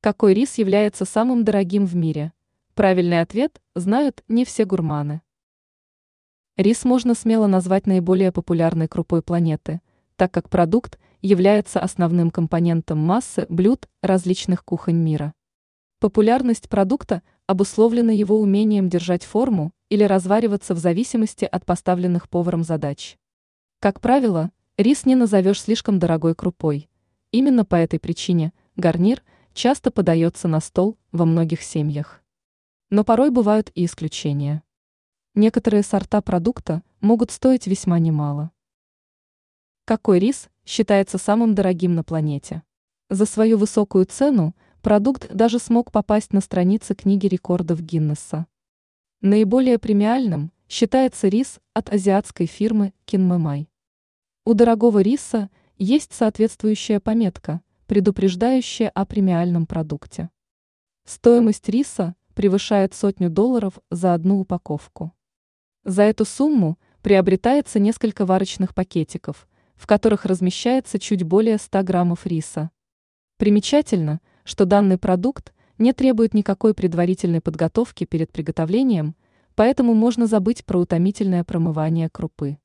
Какой рис является самым дорогим в мире? Правильный ответ знают не все гурманы. Рис можно смело назвать наиболее популярной крупой планеты, так как продукт является основным компонентом массы блюд различных кухонь мира. Популярность продукта обусловлена его умением держать форму или развариваться в зависимости от поставленных поваром задач. Как правило, рис не назовешь слишком дорогой крупой. Именно по этой причине гарнир – часто подается на стол во многих семьях. Но порой бывают и исключения. Некоторые сорта продукта могут стоить весьма немало. Какой рис считается самым дорогим на планете? За свою высокую цену продукт даже смог попасть на страницы книги рекордов Гиннесса. Наиболее премиальным считается рис от азиатской фирмы Кинмэмай. У дорогого риса есть соответствующая пометка – предупреждающее о премиальном продукте. Стоимость риса превышает сотню долларов за одну упаковку. За эту сумму приобретается несколько варочных пакетиков, в которых размещается чуть более 100 граммов риса. Примечательно, что данный продукт не требует никакой предварительной подготовки перед приготовлением, поэтому можно забыть про утомительное промывание крупы.